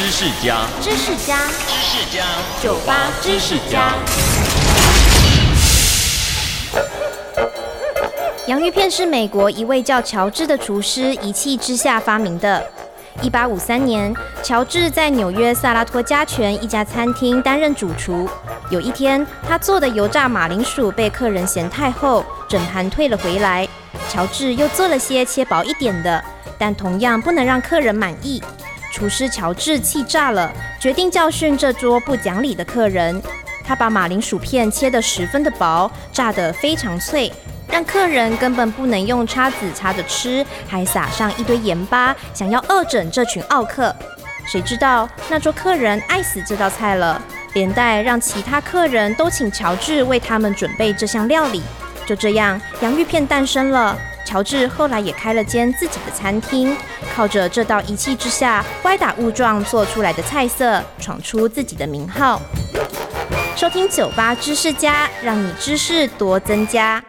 知识家，知识家，知识家，酒吧知识家。洋芋片是美国一位叫乔治的厨师一气之下发明的。一八五三年，乔治在纽约萨拉托加泉一家餐厅担任主厨。有一天，他做的油炸马铃薯被客人嫌太厚，整盘退了回来。乔治又做了些切薄一点的，但同样不能让客人满意。厨师乔治气炸了，决定教训这桌不讲理的客人。他把马铃薯片切得十分的薄，炸得非常脆。让客人根本不能用叉子插着吃，还撒上一堆盐巴，想要恶整这群奥客。谁知道那桌客人爱死这道菜了，连带让其他客人都请乔治为他们准备这项料理。就这样，洋芋片诞生了。乔治后来也开了间自己的餐厅，靠着这道一气之下歪打误撞做出来的菜色，闯出自己的名号。收听酒吧知识家，让你知识多增加。